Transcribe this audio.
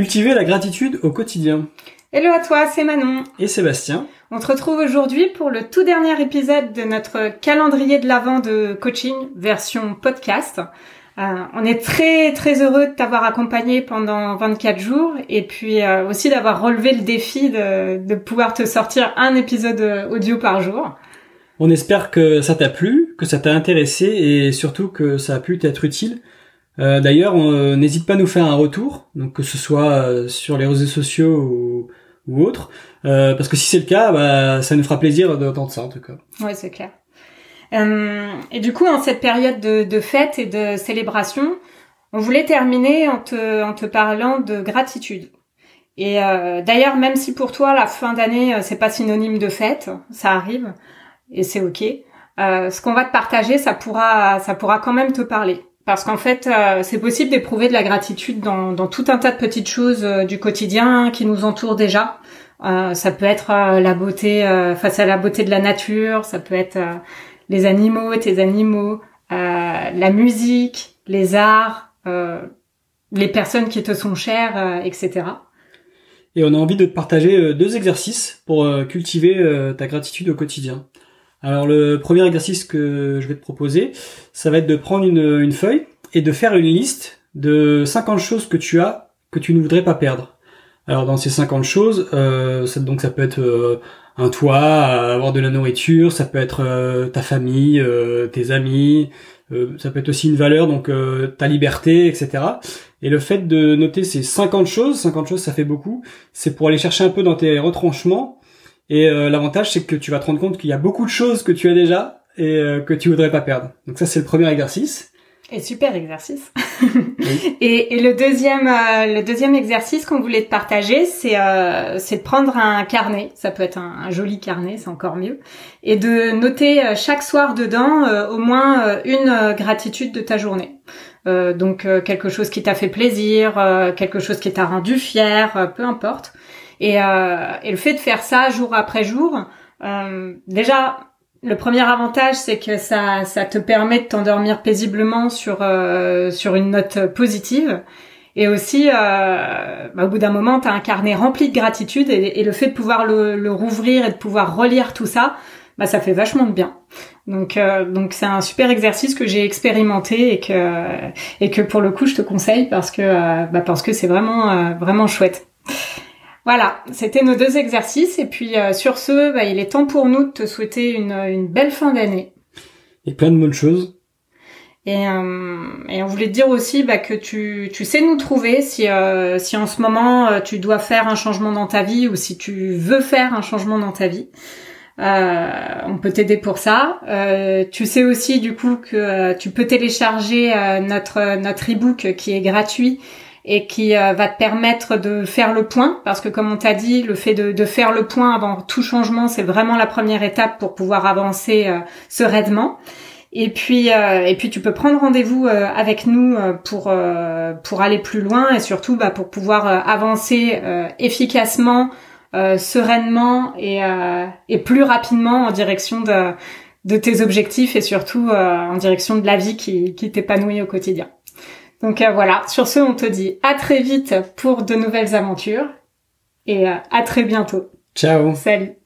Cultiver la gratitude au quotidien. Hello à toi, c'est Manon. Et Sébastien. On te retrouve aujourd'hui pour le tout dernier épisode de notre calendrier de l'avant de coaching version podcast. Euh, on est très très heureux de t'avoir accompagné pendant 24 jours et puis euh, aussi d'avoir relevé le défi de, de pouvoir te sortir un épisode audio par jour. On espère que ça t'a plu, que ça t'a intéressé et surtout que ça a pu t'être utile. Euh, D'ailleurs, n'hésite pas à nous faire un retour, donc que ce soit euh, sur les réseaux sociaux ou, ou autres, euh, parce que si c'est le cas, bah, ça nous fera plaisir d'entendre ça en tout cas. Ouais, c'est clair. Euh, et du coup, en cette période de, de fête et de célébration, on voulait terminer en te, en te parlant de gratitude. Et euh, d'ailleurs, même si pour toi la fin d'année c'est pas synonyme de fête, ça arrive et c'est ok. Euh, ce qu'on va te partager, ça pourra, ça pourra quand même te parler. Parce qu'en fait, euh, c'est possible d'éprouver de la gratitude dans, dans, tout un tas de petites choses euh, du quotidien qui nous entourent déjà. Euh, ça peut être la beauté face à la beauté de la nature, ça peut être les animaux, tes animaux, la musique, les arts, les personnes qui te sont chères, etc. Et on a envie de te partager deux exercices pour cultiver ta gratitude au quotidien. Alors le premier exercice que je vais te proposer, ça va être de prendre une, feuille et de faire une liste de 50 choses que tu as que tu ne voudrais pas perdre. Alors dans ces 50 choses, euh, ça, donc ça peut être euh, un toit, avoir de la nourriture, ça peut être euh, ta famille, euh, tes amis, ça peut être aussi une valeur, donc ta liberté, etc. Et le fait de noter ces 50 choses, 50 choses ça fait beaucoup, c'est pour aller chercher un peu dans tes retranchements et euh, l'avantage, c'est que tu vas te rendre compte qu'il y a beaucoup de choses que tu as déjà et euh, que tu voudrais pas perdre. Donc ça, c'est le premier exercice. Et super exercice. et, et, le deuxième, euh, le deuxième exercice qu'on voulait te partager, c'est c'est de prendre un carnet. Ça peut être un, joli carnet, c'est encore mieux, et de noter chaque soir dedans au moins une gratitude de ta journée. donc quelque chose qui t'a fait plaisir, quelque chose qui t'a rendu fier, peu importe. Et, euh, et le fait de faire ça jour après jour, euh, déjà, le premier avantage, c'est que ça, ça te permet de t'endormir paisiblement sur euh, sur une note positive. Et aussi, euh, bah, au bout d'un moment, tu as un carnet rempli de gratitude et, le fait de pouvoir le, le, rouvrir et de pouvoir relire tout ça, bah, ça fait vachement de bien. Donc, euh, donc c'est un super exercice que j'ai expérimenté et que et que pour le coup, je te conseille parce que euh, bah, parce que c'est vraiment euh, vraiment chouette. Voilà, c'était nos deux exercices. Et puis euh, sur ce, bah, il est temps pour nous de te souhaiter une, une belle fin d'année. Et plein de bonnes choses. Et, euh, et on voulait te dire aussi bah, que tu, tu sais nous trouver si, euh, si en ce moment tu dois faire un changement dans ta vie ou si tu veux faire un changement dans ta vie. on peut t'aider pour ça. tu sais aussi du coup que tu peux télécharger notre notre ebook qui est gratuit et qui euh, va te permettre de faire le point parce que comme on t'a dit le fait de, de, faire le point avant tout changement c'est vraiment la première étape pour pouvoir avancer euh, sereinement et puis euh, et puis tu peux prendre rendez-vous avec nous pour pour aller plus loin et surtout bah, pour pouvoir avancer efficacement sereinement et et plus rapidement en direction de de tes objectifs et surtout en direction de la vie qui, qui t'épanouit au quotidien. Donc euh, voilà, sur ce, on te dit à très vite pour de nouvelles aventures et euh, à très bientôt. Ciao. Salut.